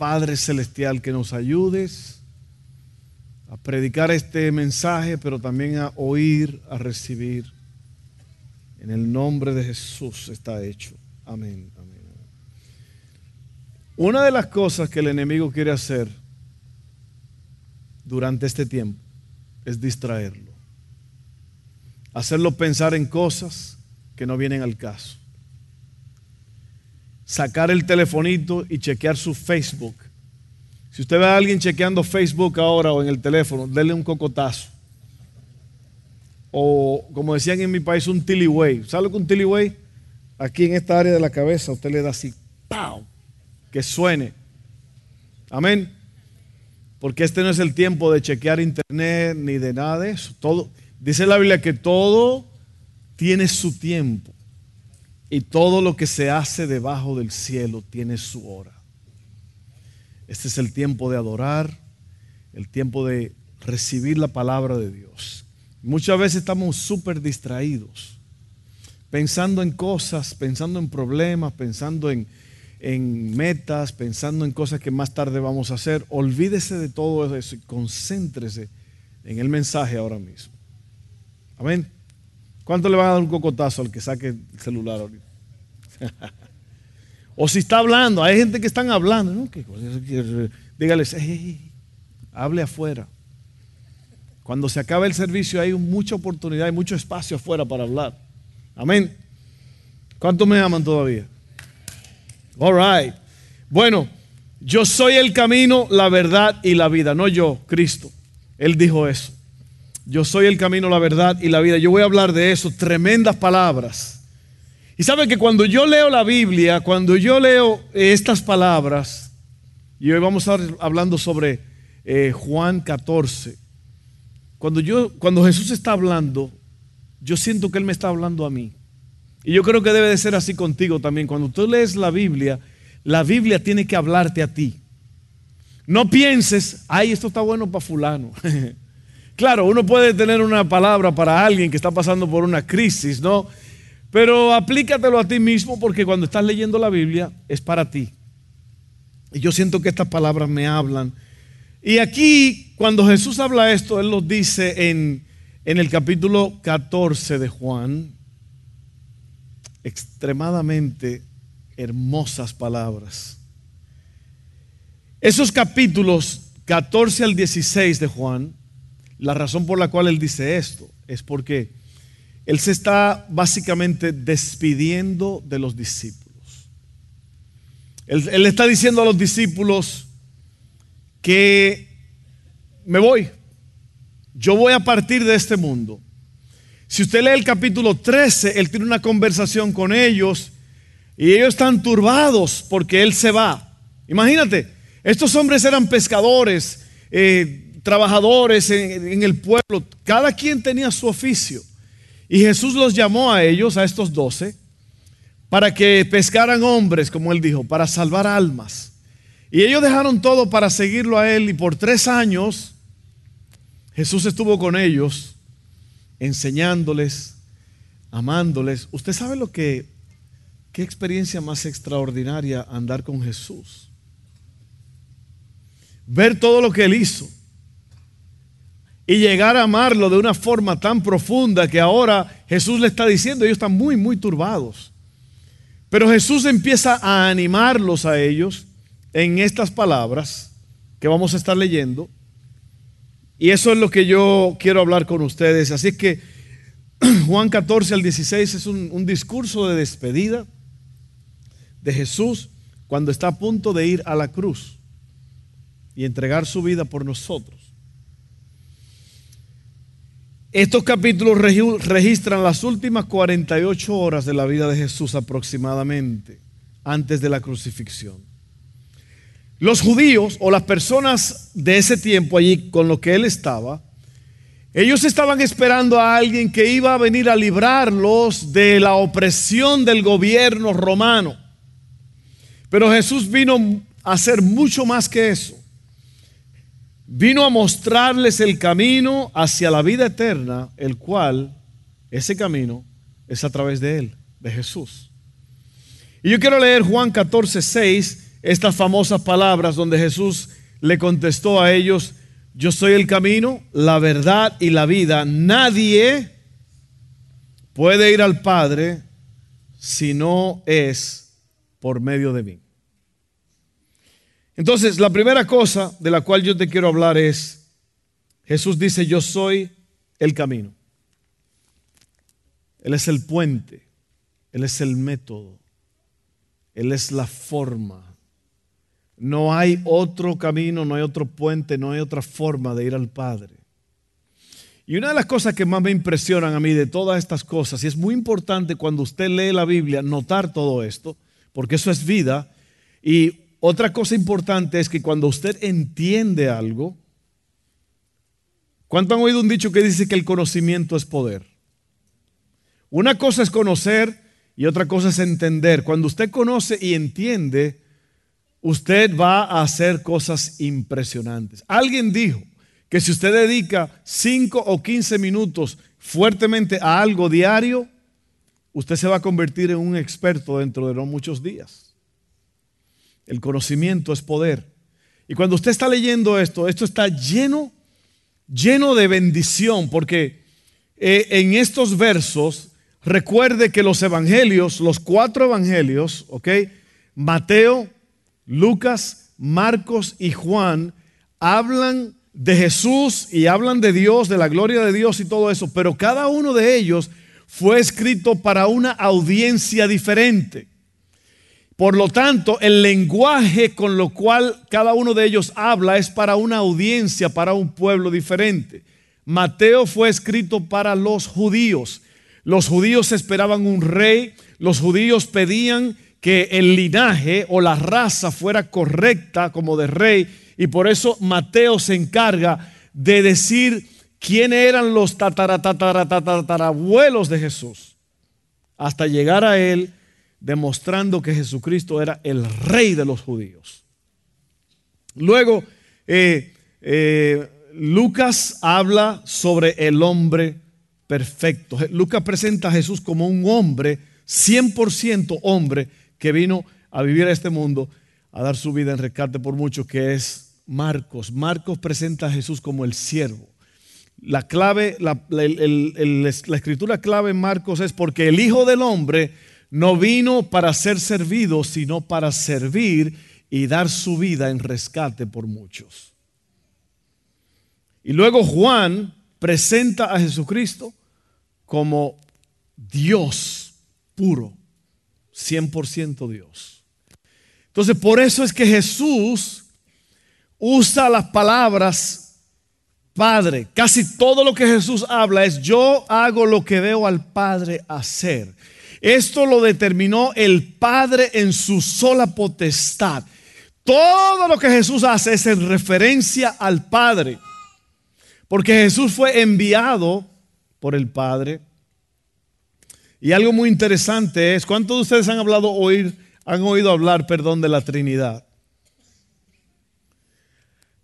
Padre Celestial, que nos ayudes a predicar este mensaje, pero también a oír, a recibir. En el nombre de Jesús está hecho. Amén, amén. Una de las cosas que el enemigo quiere hacer durante este tiempo es distraerlo. Hacerlo pensar en cosas que no vienen al caso sacar el telefonito y chequear su Facebook. Si usted ve a alguien chequeando Facebook ahora o en el teléfono, denle un cocotazo. O como decían en mi país, un tiliway. ¿Sabe lo que un tiliway? Aquí en esta área de la cabeza usted le da así, ¡pau! Que suene. Amén. Porque este no es el tiempo de chequear internet ni de nada de eso. Todo, dice la Biblia que todo tiene su tiempo. Y todo lo que se hace debajo del cielo tiene su hora. Este es el tiempo de adorar, el tiempo de recibir la palabra de Dios. Muchas veces estamos súper distraídos, pensando en cosas, pensando en problemas, pensando en, en, metas, pensando en cosas que más tarde vamos a hacer. Olvídese de todo eso y concéntrese en el mensaje ahora mismo. Amén. ¿Cuánto le van a dar un cocotazo al que saque el celular ahorita? o si está hablando, hay gente que están hablando, ¿no? Dígales, hable afuera. Cuando se acaba el servicio hay mucha oportunidad, hay mucho espacio afuera para hablar. Amén. ¿Cuántos me aman todavía? All right. Bueno, yo soy el camino, la verdad y la vida, no yo, Cristo. Él dijo eso. Yo soy el camino, la verdad y la vida. Yo voy a hablar de eso, tremendas palabras. Y sabe que cuando yo leo la Biblia, cuando yo leo estas palabras, y hoy vamos a estar hablando sobre eh, Juan 14, cuando, yo, cuando Jesús está hablando, yo siento que Él me está hablando a mí. Y yo creo que debe de ser así contigo también. Cuando tú lees la Biblia, la Biblia tiene que hablarte a ti. No pienses, ay, esto está bueno para fulano. Claro, uno puede tener una palabra para alguien que está pasando por una crisis, ¿no? Pero aplícatelo a ti mismo porque cuando estás leyendo la Biblia es para ti. Y yo siento que estas palabras me hablan. Y aquí, cuando Jesús habla esto, Él lo dice en, en el capítulo 14 de Juan. Extremadamente hermosas palabras. Esos capítulos 14 al 16 de Juan la razón por la cual él dice esto es porque él se está básicamente despidiendo de los discípulos. Él, está diciendo a los discípulos que me voy, yo voy a partir de este mundo. Si usted lee el capítulo 13, él tiene una conversación con ellos y ellos están turbados porque él se va. Imagínate, estos hombres eran pescadores, eh, trabajadores en, el pueblo, cada quien tenía su oficio. Y Jesús los llamó a ellos, a estos doce, para que pescaran hombres, como él dijo, para salvar almas. Y ellos dejaron todo para seguirlo a él y por tres años Jesús estuvo con ellos, enseñándoles, amándoles. Usted sabe lo que, qué experiencia más extraordinaria andar con Jesús. Ver todo lo que él hizo y llegar a amarlo de una forma tan profunda que ahora Jesús le está diciendo, ellos están muy, muy turbados. Pero Jesús empieza a animarlos a ellos en estas palabras que vamos a estar leyendo. Y eso es lo que yo quiero hablar con ustedes. Así que Juan 14 al 16 es un, un discurso de despedida de Jesús cuando está a punto de ir a la cruz y entregar su vida por nosotros. Estos capítulos registran las últimas 48 horas de la vida de Jesús aproximadamente, antes de la crucifixión. Los judíos o las personas de ese tiempo allí con lo que él estaba, ellos estaban esperando a alguien que iba a venir a librarlos de la opresión del gobierno romano. Pero Jesús vino a hacer mucho más que eso. Vino a mostrarles el camino hacia la vida eterna, el cual, ese camino, es a través de Él, de Jesús. Y yo quiero leer Juan 14, 6, estas famosas palabras donde Jesús le contestó a ellos, yo soy el camino, la verdad y la vida. Nadie puede ir al Padre si no es por medio de mí. Entonces, la primera cosa de la cual yo te quiero hablar es, Jesús dice, yo soy el camino. Él es el puente, Él es el método, Él es la forma. No hay otro camino, no hay otro puente, no hay otra forma de ir al Padre. Y una de las cosas que más me impresionan a mí de todas estas cosas, y es muy importante cuando usted lee la Biblia, notar todo esto, porque eso es vida. Y otra cosa importante es que cuando usted entiende algo, ¿cuánto han oído un dicho que dice que el conocimiento es poder? Una cosa es conocer y otra cosa es entender. Cuando usted conoce y entiende, usted va a hacer cosas impresionantes. Alguien dijo que si usted dedica 5 o 15 minutos fuertemente a algo diario, usted se va a convertir en un experto dentro de no muchos días. El conocimiento es poder. Y cuando usted está leyendo esto, esto está lleno, lleno de bendición, porque eh, en estos versos, recuerde que los evangelios, los cuatro evangelios, ¿ok? Mateo, Lucas, Marcos y Juan hablan de Jesús y hablan de Dios, de la gloria de Dios y todo eso, pero cada uno de ellos fue escrito para una audiencia diferente. Por lo tanto, el lenguaje con lo cual cada uno de ellos habla es para una audiencia, para un pueblo diferente. Mateo fue escrito para los judíos. Los judíos esperaban un rey, los judíos pedían que el linaje o la raza fuera correcta como de rey y por eso Mateo se encarga de decir quién eran los tataratataratatarabuelos de Jesús hasta llegar a él demostrando que Jesucristo era el rey de los judíos. Luego, eh, eh, Lucas habla sobre el hombre perfecto. Lucas presenta a Jesús como un hombre, 100% hombre, que vino a vivir a este mundo, a dar su vida en rescate por muchos, que es Marcos. Marcos presenta a Jesús como el siervo. La clave, la, la escritura clave en Marcos es porque el Hijo del Hombre no vino para ser servido, sino para servir y dar su vida en rescate por muchos. Y luego Juan presenta a Jesucristo como Dios puro, 100% Dios. Entonces, por eso es que Jesús usa las palabras Padre. Casi todo lo que Jesús habla es yo hago lo que veo al Padre hacer. Esto lo determinó el Padre en su sola potestad. Todo lo que Jesús hace es en referencia al Padre. Porque Jesús fue enviado por el Padre y algo muy interesante es, ¿cuántos de ustedes han hablado oír, han oído hablar, perdón, de la Trinidad?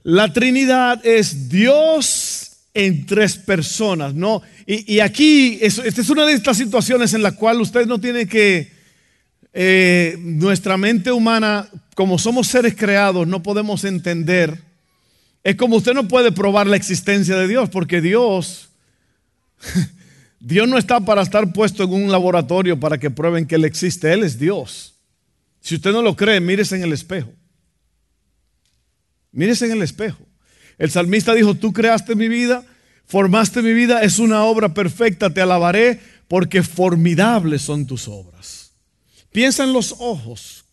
La Trinidad es Dios en tres personas, ¿no? Y, aquí, esta es una de estas situaciones en la cual usted no tiene que, eh, nuestra mente humana, como somos seres creados, no podemos entender. Es como usted no puede probar la existencia de Dios, porque Dios Dios no está para estar puesto en un laboratorio para que prueben que Él existe. Él es Dios. Si usted no lo cree, mírese en el espejo. Mírese en el espejo. El salmista dijo, tú creaste mi vida, formaste mi vida, es una obra perfecta, te alabaré porque formidables son tus obras. Piensa en los ojos,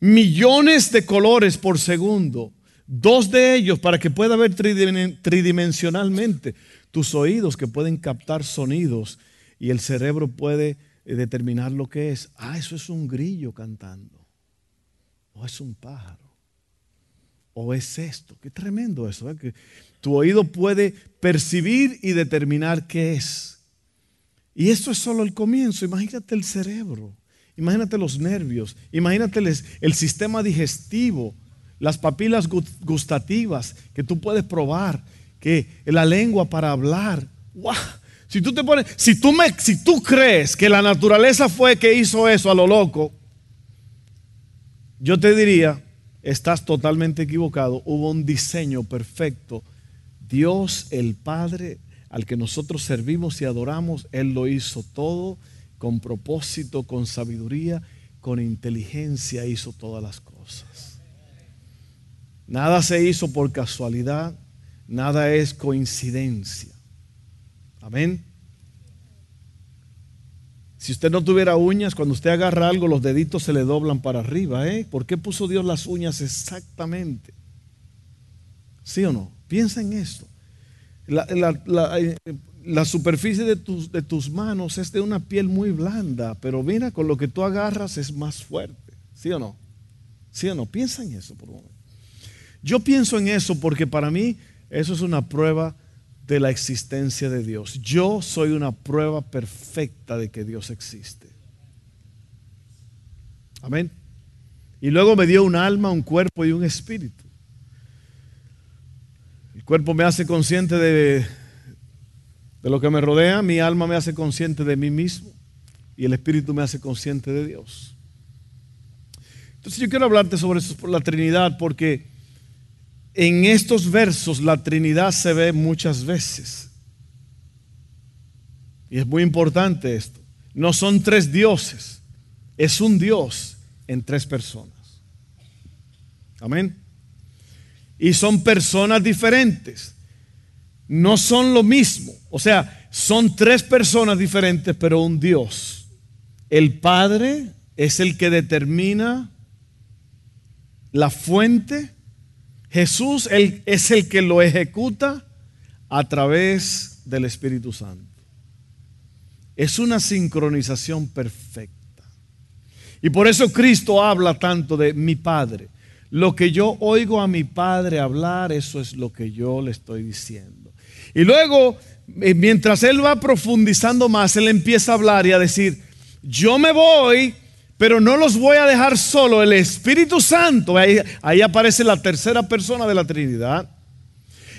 millones de colores por segundo, dos de ellos para que pueda ver tridimensionalmente tus oídos que pueden captar sonidos y el cerebro puede eh, determinar lo que es. Ah, eso es un grillo cantando. O es un pájaro. O es esto. Qué tremendo eso, ¿eh? que tu oído puede percibir y determinar qué es. Y esto es solo el comienzo. Imagínate el cerebro, imagínate los nervios, imagínate el, sistema digestivo, las papilas gustativas que tú puedes probar, que la lengua para hablar. ¡Wow! Si tú te pones, si tú me, si tú crees que la naturaleza fue que hizo eso a lo loco, yo te diría, estás totalmente equivocado. Hubo un diseño perfecto. Dios el Padre al que nosotros servimos y adoramos, Él lo hizo todo con propósito, con sabiduría, con inteligencia hizo todas las cosas. Nada se hizo por casualidad, nada es coincidencia. Amén. Si usted no tuviera uñas, cuando usted agarra algo, los deditos se le doblan para arriba. ¿eh? ¿Por qué puso Dios las uñas exactamente? ¿Sí o no? Piensa en esto. La, eh, superficie de tus, de tus manos es de una piel muy blanda, pero mira, con lo que tú agarras es más fuerte. ¿Sí o no? ¿Sí o no? Piensa en eso por un momento. Yo pienso en eso porque para mí eso es una prueba de la existencia de Dios. Yo soy una prueba perfecta de que Dios existe. Amén. Y luego me dio un alma, un cuerpo y un espíritu. El cuerpo me hace consciente de, de lo que me rodea, mi alma me hace consciente de mí mismo y el espíritu me hace consciente de Dios. Entonces yo quiero hablarte sobre eso, la Trinidad porque en estos versos la Trinidad se ve muchas veces. Y es muy importante esto. No son tres dioses, es un Dios en tres personas. Amén. Y son personas diferentes. No son lo mismo. O sea, son tres personas diferentes, pero un Dios. El Padre es el que determina la fuente Jesús es el que lo ejecuta a través del Espíritu Santo. Es una sincronización perfecta. Y por eso Cristo habla tanto de mi Padre. Lo que yo oigo a mi Padre hablar, eso es lo que yo le estoy diciendo. Y luego, eh, mientras Él va profundizando más, Él empieza a hablar y a decir, yo me voy, pero no los voy a dejar solo. El Espíritu Santo, ahí, aparece la tercera persona de la Trinidad.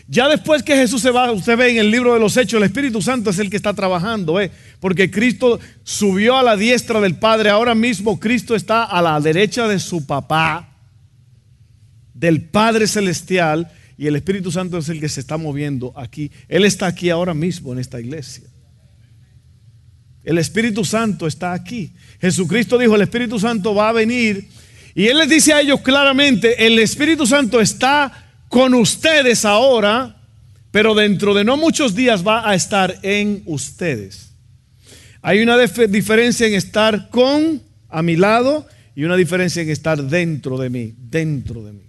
Ya después que Jesús se va, usted ve en el libro de los Hechos, el Espíritu Santo es el que está trabajando, ¿eh? porque Cristo subió a la diestra del Padre. Ahora mismo Cristo está a la derecha de su papá, del Padre Celestial, y el Espíritu Santo es el que se está moviendo aquí. Él está aquí ahora mismo en esta iglesia. El Espíritu Santo está aquí. Jesucristo dijo, el Espíritu Santo va a venir. Y Él les dice a ellos claramente, el Espíritu Santo está con ustedes ahora, pero dentro de no muchos días va a estar en ustedes. Hay una diferencia en estar con, a mi lado, y una diferencia en estar dentro de mí, dentro de mí.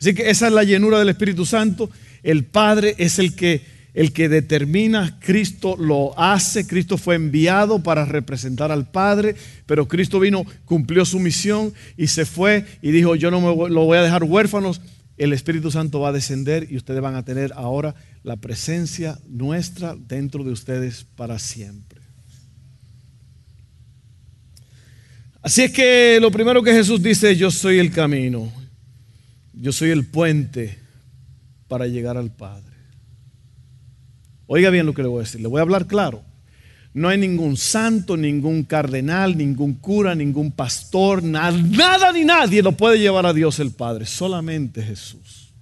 Así que esa es la llenura del Espíritu Santo. El Padre es el que el que determina, Cristo lo hace, Cristo fue enviado para representar al Padre, pero Cristo vino, cumplió su misión y se fue y dijo, yo no me lo voy a dejar huérfanos, el Espíritu Santo va a descender y ustedes van a tener ahora la presencia nuestra dentro de ustedes para siempre. Así es que lo primero que Jesús dice, yo soy el camino, yo soy el puente para llegar al Padre. Oiga bien lo que le voy a decir, le voy a hablar claro. No hay ningún santo, ningún cardenal, ningún cura, ningún pastor, nada, ni nadie lo puede llevar a Dios el Padre, solamente Jesús.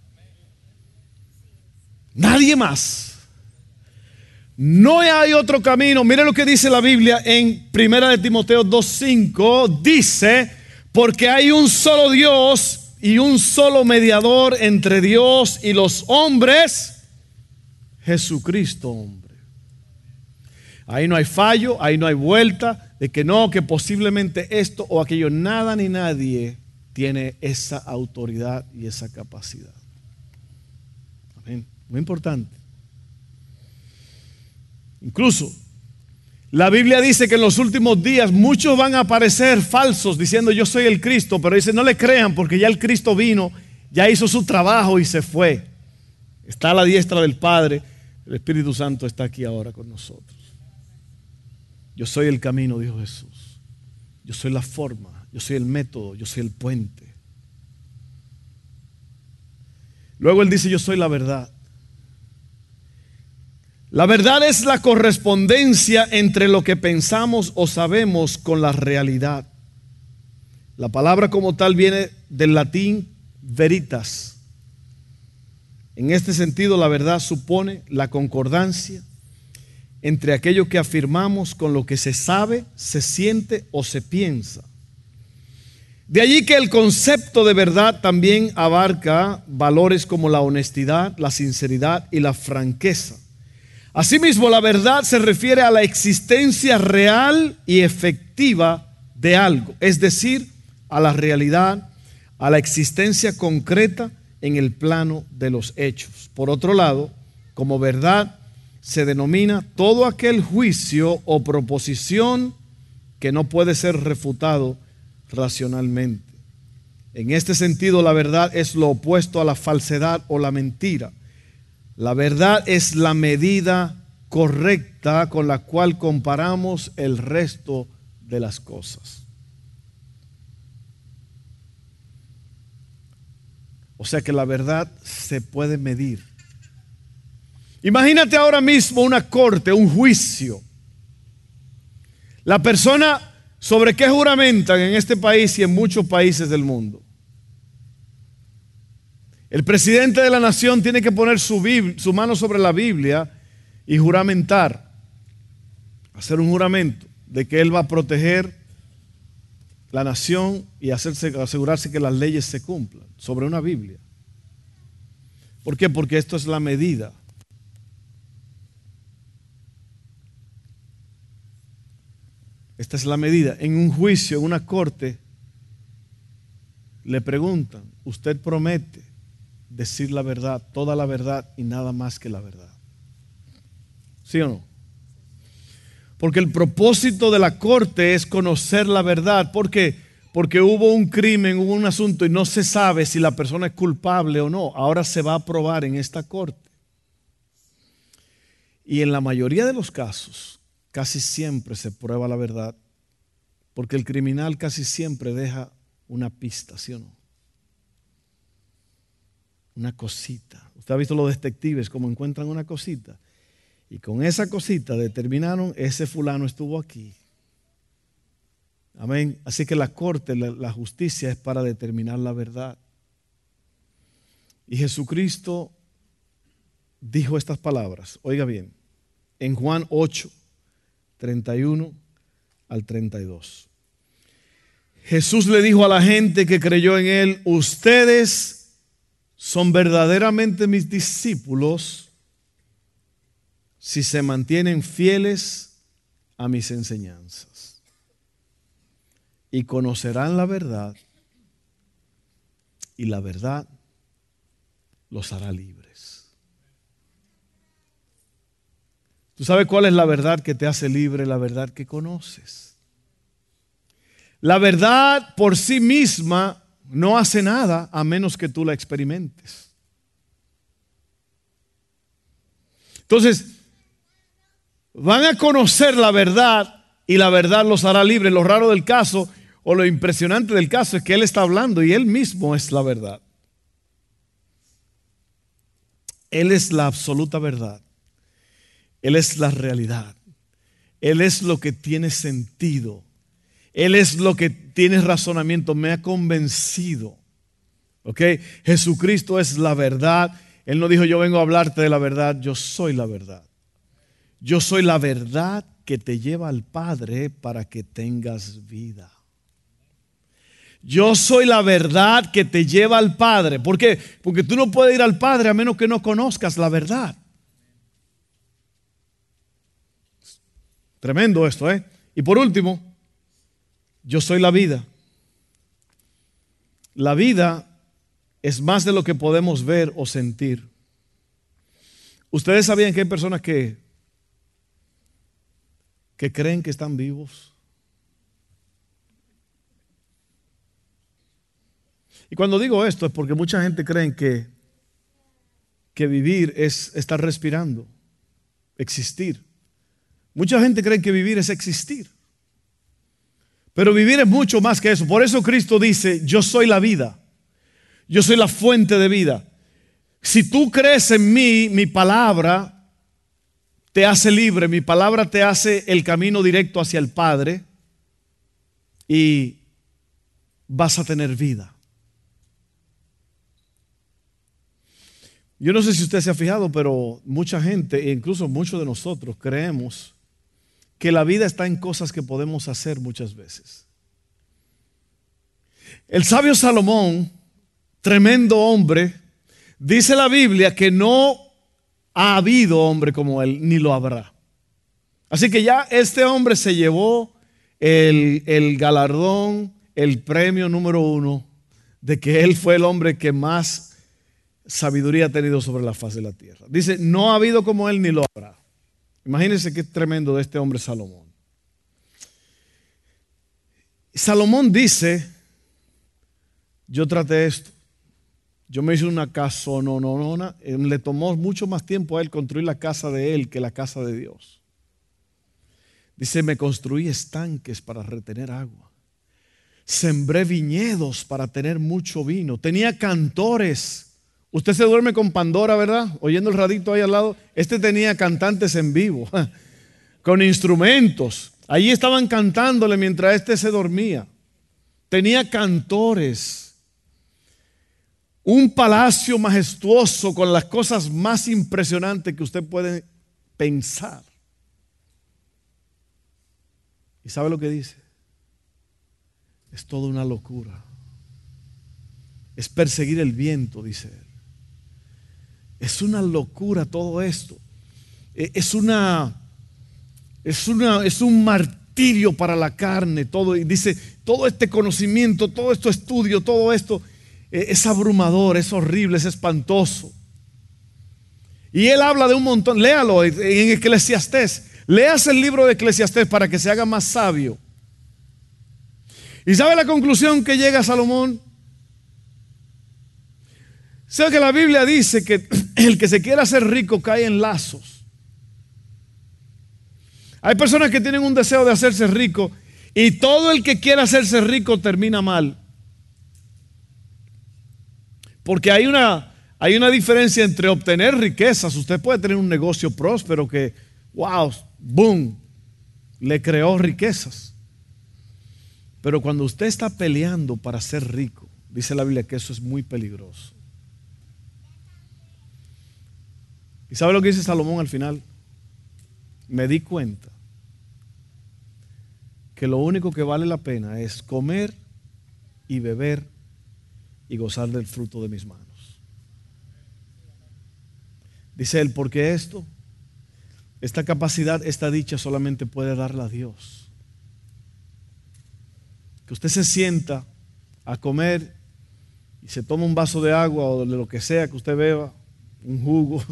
Nadie más. No hay otro camino. Mire lo que dice la Biblia en Primera de Timoteo 2:5, dice, porque hay un solo Dios y un solo mediador entre Dios y los hombres, Jesucristo, hombre. Ahí no hay fallo, ahí no hay vuelta de que no, que posiblemente esto o aquello, nada ni nadie tiene esa autoridad y esa capacidad. Amén. Muy importante. Incluso la Biblia dice que en los últimos días muchos van a aparecer falsos diciendo yo soy el Cristo, pero dice no le crean porque ya el Cristo vino ya hizo su trabajo y se fue. Está a la diestra del Padre. El Espíritu Santo está aquí ahora con nosotros. Yo soy el camino, dijo Jesús. Yo soy la forma, yo soy el método, yo soy el puente. Luego él dice, yo soy la verdad. La verdad es la correspondencia entre lo que pensamos o sabemos con la realidad. La palabra como tal viene del latín veritas. En este sentido, la verdad supone la concordancia entre aquello que afirmamos con lo que se sabe, se siente o se piensa. De allí que el concepto de verdad también abarca valores como la honestidad, la sinceridad y la franqueza. Asimismo, la verdad se refiere a la existencia real y efectiva de algo, es decir, a la realidad, a la existencia concreta en el plano de los hechos. Por otro lado, como verdad se denomina todo aquel juicio o proposición que no puede ser refutado racionalmente. En este sentido, la verdad es lo opuesto a la falsedad o la mentira. La verdad es la medida correcta con la cual comparamos el resto de las cosas. O sea que la verdad se puede medir. Imagínate ahora mismo una corte, un juicio. La persona sobre qué juramentan en este país y en muchos países del mundo. El presidente de la nación tiene que poner su, su mano sobre la Biblia y juramentar, hacer un juramento de que él va a proteger la nación y hacerse, asegurarse que las leyes se cumplan sobre una Biblia. ¿Por qué? Porque esto es la medida. Esta es la medida. En un juicio, en una corte, le preguntan, usted promete decir la verdad, toda la verdad y nada más que la verdad. ¿Sí o no? Porque el propósito de la corte es conocer la verdad. ¿Por qué? Porque hubo un crimen, hubo un asunto y no se sabe si la persona es culpable o no. Ahora se va a probar en esta corte. Y en la mayoría de los casos, casi siempre se prueba la verdad. Porque el criminal casi siempre deja una pista, ¿sí o no? Una cosita. Usted ha visto los detectives como encuentran una cosita y con esa cosita determinaron, ese fulano estuvo aquí. Amén. Así que la corte, la, justicia es para determinar la verdad. Y Jesucristo dijo estas palabras. Oiga bien, en Juan 8, 31 al 32. Jesús le dijo a la gente que creyó en él, ustedes son verdaderamente mis discípulos si se mantienen fieles a mis enseñanzas. Y conocerán la verdad y la verdad los hará libres. ¿Tú sabes cuál es la verdad que te hace libre? La verdad que conoces. La verdad por sí misma no hace nada a menos que tú la experimentes. Entonces, van a conocer la verdad y la verdad los hará libres. Lo raro del caso o lo impresionante del caso es que Él está hablando y Él mismo es la verdad. Él es la absoluta verdad. Él es la realidad. Él es lo que tiene sentido. Él es lo que tiene razonamiento. Me ha convencido. ¿Ok? Jesucristo es la verdad. Él no dijo yo vengo a hablarte de la verdad. Yo soy la verdad. Yo soy la verdad que te lleva al Padre para que tengas vida. Yo soy la verdad que te lleva al Padre. ¿Por qué? Porque tú no puedes ir al Padre a menos que no conozcas la verdad. Tremendo esto, ¿eh? Y por último, yo soy la vida. La vida es más de lo que podemos ver o sentir. Ustedes sabían que hay personas que que creen que están vivos. Y cuando digo esto es porque mucha gente cree que, que vivir es estar respirando, existir. Mucha gente cree que vivir es existir. Pero vivir es mucho más que eso. Por eso Cristo dice, yo soy la vida. Yo soy la fuente de vida. Si tú crees en mí, mi palabra te hace libre, mi palabra te hace el camino directo hacia el Padre y vas a tener vida. Yo no sé si usted se ha fijado, pero mucha gente, e incluso muchos de nosotros, creemos que la vida está en cosas que podemos hacer muchas veces. El sabio Salomón, tremendo hombre, dice la Biblia que no ha habido hombre como él, ni lo habrá. Así que ya este hombre se llevó el, galardón, el premio número uno de que él fue el hombre que más sabiduría ha tenido sobre la faz de la tierra. Dice, no ha habido como él ni lo habrá. Imagínense qué tremendo de este hombre Salomón. Salomón dice, yo traté esto, yo me hice una casa, no, no, no, le tomó mucho más tiempo a él construir la casa de él que la casa de Dios. Dice, me construí estanques para retener agua. Sembré viñedos para tener mucho vino. Tenía cantores Usted se duerme con Pandora, ¿verdad? Oyendo el radito ahí al lado. Este tenía cantantes en vivo, con instrumentos. Allí estaban cantándole mientras este se dormía. Tenía cantores. Un palacio majestuoso con las cosas más impresionantes que usted puede pensar. ¿Y sabe lo que dice? Es toda una locura. Es perseguir el viento, dice él. Es una locura todo esto. E, es una, es una, es un martirio para la carne. Todo, y dice, todo este conocimiento, todo este estudio, todo esto es abrumador, es horrible, es espantoso. Y él habla de un montón, léalo en Eclesiastés. Leas el libro de Eclesiastés para que se haga más sabio. ¿Y sabe la conclusión que llega Salomón? Sé que la Biblia dice que el que se quiera hacer rico cae en lazos. Hay personas que tienen un deseo de hacerse rico y todo el que quiera hacerse rico termina mal. Porque hay una, hay una diferencia entre obtener riquezas. Usted puede tener un negocio próspero que, wow, boom, le creó riquezas. Pero cuando usted está peleando para ser rico, dice la Biblia que eso es muy peligroso. ¿Y sabe lo que dice Salomón al final? Me di cuenta que lo único que vale la pena es comer y beber y gozar del fruto de mis manos. Dice él, porque esto, esta capacidad, esta dicha solamente puede darla Dios. Que usted se sienta a comer y se toma un vaso de agua o de lo que sea que usted beba, un jugo,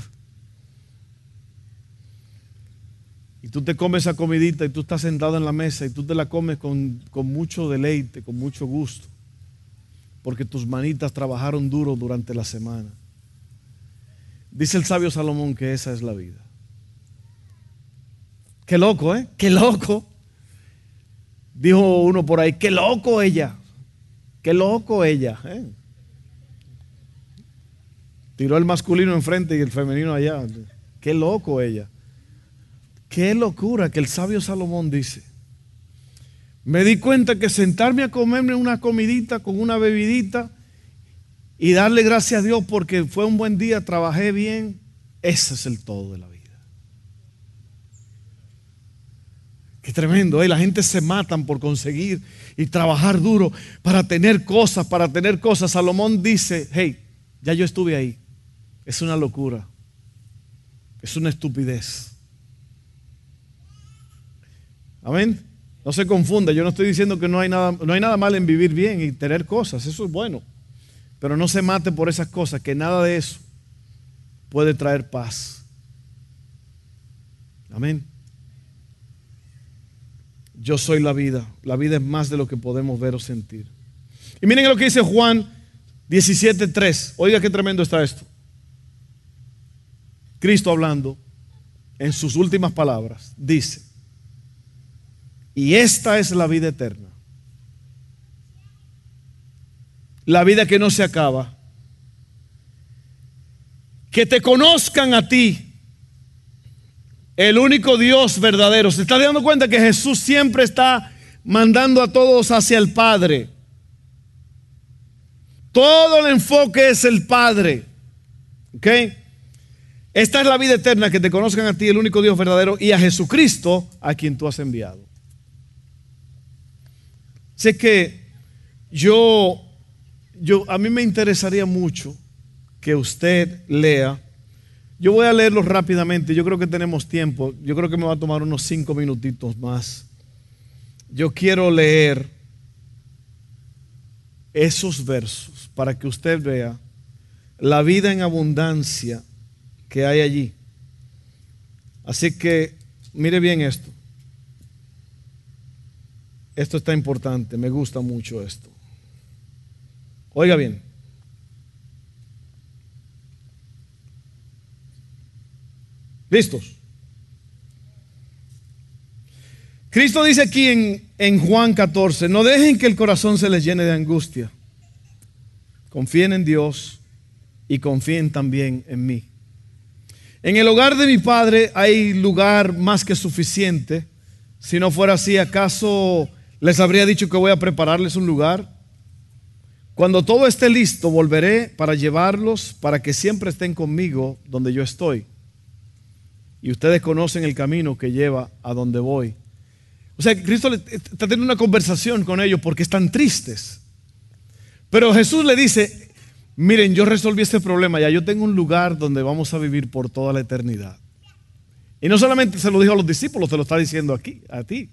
y tú te comes esa comidita y tú estás sentado en la mesa y tú te la comes con, mucho deleite, con mucho gusto, porque tus manitas trabajaron duro durante la semana. Dice el sabio Salomón que esa es la vida. Qué loco, ¿eh? Qué loco. Dijo uno por ahí, qué loco ella. Qué loco ella. ¿eh? Tiró el masculino enfrente y el femenino allá. Qué loco ella. Qué locura que el sabio Salomón dice. Me di cuenta que sentarme a comerme una comidita con una bebidita y darle gracias a Dios porque fue un buen día, trabajé bien, ese es el todo de la vida. Qué tremendo, ¿eh? la gente se matan por conseguir y trabajar duro para tener cosas, para tener cosas. Salomón dice, hey, ya yo estuve ahí. Es una locura, es una estupidez. Amén. No se confunda, yo no estoy diciendo que no hay, nada, no hay nada mal en vivir bien y tener cosas, eso es bueno. Pero no se mate por esas cosas, que nada de eso puede traer paz. Amén. Yo soy la vida. La vida es más de lo que podemos ver o sentir. Y miren lo que dice Juan 17.3. Oiga qué tremendo está esto. Cristo hablando en sus últimas palabras, dice, y esta es la vida eterna. La vida que no se acaba. Que te conozcan a ti, el único Dios verdadero. ¿Se está dando cuenta que Jesús siempre está mandando a todos hacia el Padre? Todo el enfoque es el Padre. ¿Ok? Esta es la vida eterna, que te conozcan a ti, el único Dios verdadero, y a Jesucristo, a quien tú has enviado. Sé que yo, yo, a mí me interesaría mucho que usted lea. Yo voy a leerlo rápidamente, yo creo que tenemos tiempo, yo creo que me va a tomar unos cinco minutitos más. Yo quiero leer esos versos para que usted vea la vida en abundancia que hay allí. Así que mire bien esto. Esto está importante, me gusta mucho esto. Oiga bien. ¿Listos? Cristo dice aquí en, en, Juan 14, no dejen que el corazón se les llene de angustia. Confíen en Dios y confíen también en mí. En el hogar de mi padre hay lugar más que suficiente. Si no fuera así, ¿acaso les habría dicho que voy a prepararles un lugar? Cuando todo esté listo, volveré para llevarlos, para que siempre estén conmigo donde yo estoy. Y ustedes conocen el camino que lleva a donde voy. O sea, Cristo está teniendo una conversación con ellos porque están tristes. Pero Jesús le dice, Miren, yo resolví este problema, ya yo tengo un lugar donde vamos a vivir por toda la eternidad. Y no solamente se lo dijo a los discípulos, se lo está diciendo aquí, a ti.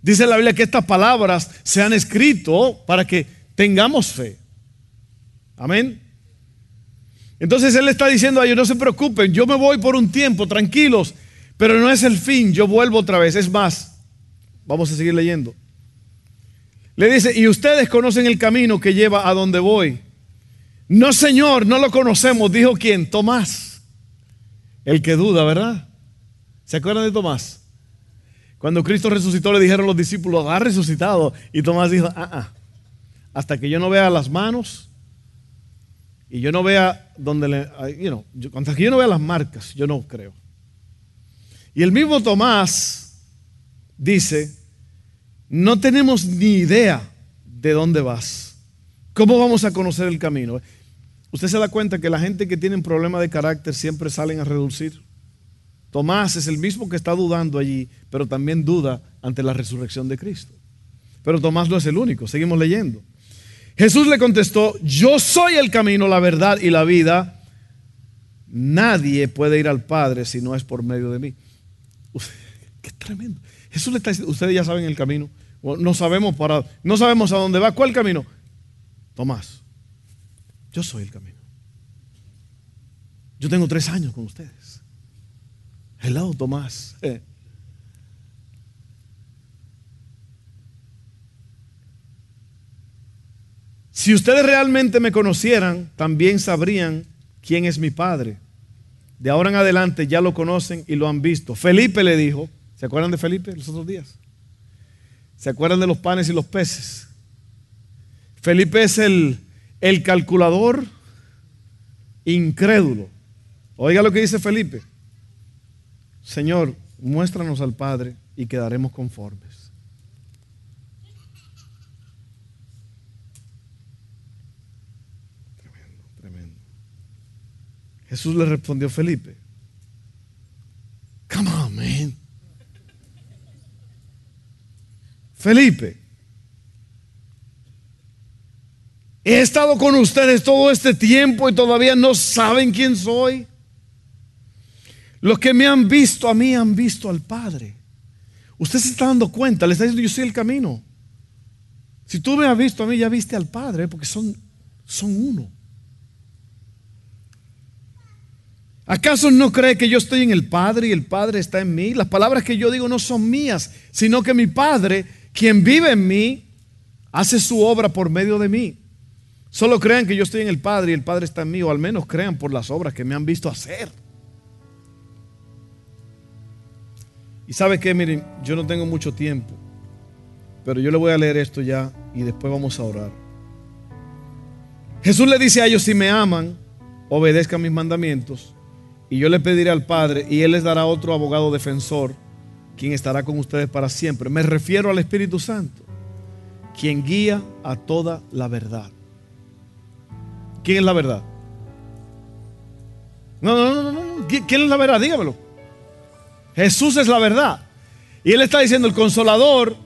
Dice la Biblia que estas palabras se han escrito para que tengamos fe. Amén. Entonces Él está diciendo a ellos, no se preocupen, yo me voy por un tiempo, tranquilos, pero no es el fin, yo vuelvo otra vez. Es más, vamos a seguir leyendo. Le dice, y ustedes conocen el camino que lleva a donde voy. No, Señor, no lo conocemos, dijo quién, Tomás. El que duda, ¿verdad? ¿Se acuerdan de Tomás? Cuando Cristo resucitó le dijeron los discípulos, ha resucitado. Y Tomás dijo, ah, ah, hasta que yo no vea las manos y yo no vea donde le, you hasta que yo no vea las marcas, yo no creo. Y el mismo Tomás dice, no tenemos ni idea de dónde vas. ¿Cómo vamos a conocer el camino? Usted se da cuenta que la gente que tiene un problema de carácter siempre salen a reducir. Tomás es el mismo que está dudando allí, pero también duda ante la resurrección de Cristo. Pero Tomás no es el único, seguimos leyendo. Jesús le contestó, yo soy el camino, la verdad y la vida. Nadie puede ir al Padre si no es por medio de mí. qué tremendo. Jesús le está diciendo, ustedes ya saben el camino. No sabemos para, no sabemos a dónde va. ¿Cuál camino? Tomás, yo soy el camino. Yo tengo tres años con ustedes. Hello, Tomás. Eh. Si ustedes realmente me conocieran, también sabrían quién es mi Padre. De ahora en adelante ya lo conocen y lo han visto. Felipe le dijo, ¿se acuerdan de Felipe los otros días? ¿Se acuerdan de los panes y los peces? Felipe es el, el calculador incrédulo. Oiga lo que dice Felipe. Señor, muéstranos al Padre y quedaremos conformes. Tremendo, tremendo. Jesús le respondió Felipe. Come on. Felipe, He estado con ustedes todo este tiempo y todavía no saben quién soy. Los que me han visto a mí han visto al Padre. Usted se está dando cuenta, le está diciendo yo soy el camino. Si tú me has visto a mí, ya viste al Padre, porque son, son uno. ¿Acaso no cree que yo estoy en el Padre y el Padre está en mí? Las palabras que yo digo no son mías, sino que mi Padre, quien vive en mí, hace su obra por medio de mí. Solo crean que yo estoy en el Padre y el Padre está en mí, o al menos crean por las obras que me han visto hacer. Y sabe que, miren, yo no tengo mucho tiempo, pero yo le voy a leer esto ya y después vamos a orar. Jesús le dice a ellos, si me aman, obedezcan mis mandamientos, y yo le pediré al Padre, y Él les dará otro abogado defensor, quien estará con ustedes para siempre. Me refiero al Espíritu Santo, quien guía a toda la verdad. ¿Quién es la verdad? No, no, no, no. ¿Quién es la verdad? Dígamelo. Jesús es la verdad. Y Él está diciendo, el consolador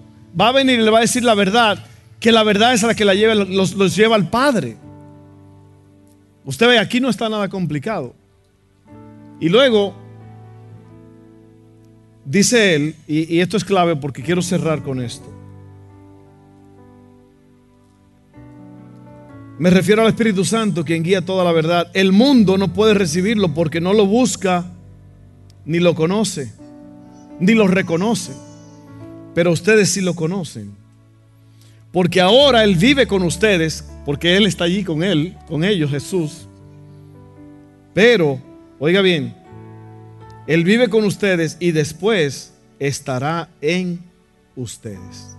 va a venir y le va a decir la verdad, que la verdad es la que la lleva, los, los lleva al Padre. Usted ve, aquí no está nada complicado. Y luego, dice él, y, y, esto es clave porque quiero cerrar con esto. Me refiero al Espíritu Santo, quien guía toda la verdad. El mundo no puede recibirlo porque no lo busca, ni lo conoce, ni lo reconoce. Pero ustedes sí lo conocen. Porque ahora Él vive con ustedes, porque Él está allí con Él, con ellos, Jesús. Pero, oiga bien, Él vive con ustedes y después estará en ustedes.